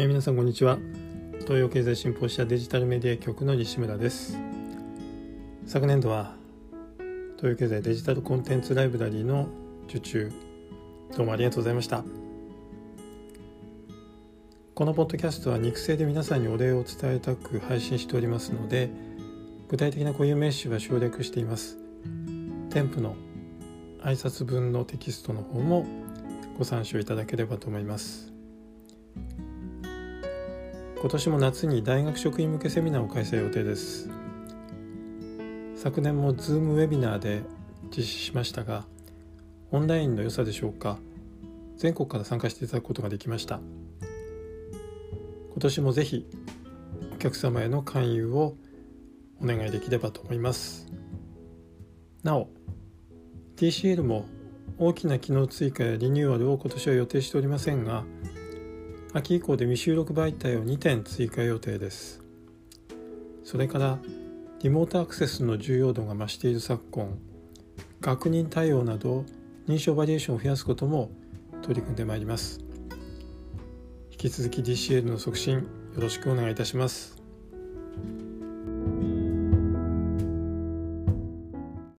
えー、皆さんこんにちは。東洋経済新報社デジタルメディア局の西村です。昨年度は東洋経済デジタルコンテンツライブラリーの受注。どうもありがとうございました。このポッドキャストは肉声で皆さんにお礼を伝えたく配信しておりますので具体的な固有名詞は省略しています。添付の挨拶文のテキストの方もご参照いただければと思います。今年も夏に大学職員向けセミナーを開催予定です。昨年も Zoom ウェビナーで実施しましたがオンラインの良さでしょうか全国から参加していただくことができました。今年もぜひお客様への勧誘をお願いできればと思います。なお TCL も大きな機能追加やリニューアルを今年は予定しておりませんが秋以降で未収録媒体を2点追加予定ですそれからリモートアクセスの重要度が増している昨今確認対応など認証バリエーションを増やすことも取り組んでまいります引き続き DCL の促進よろしくお願いいたします。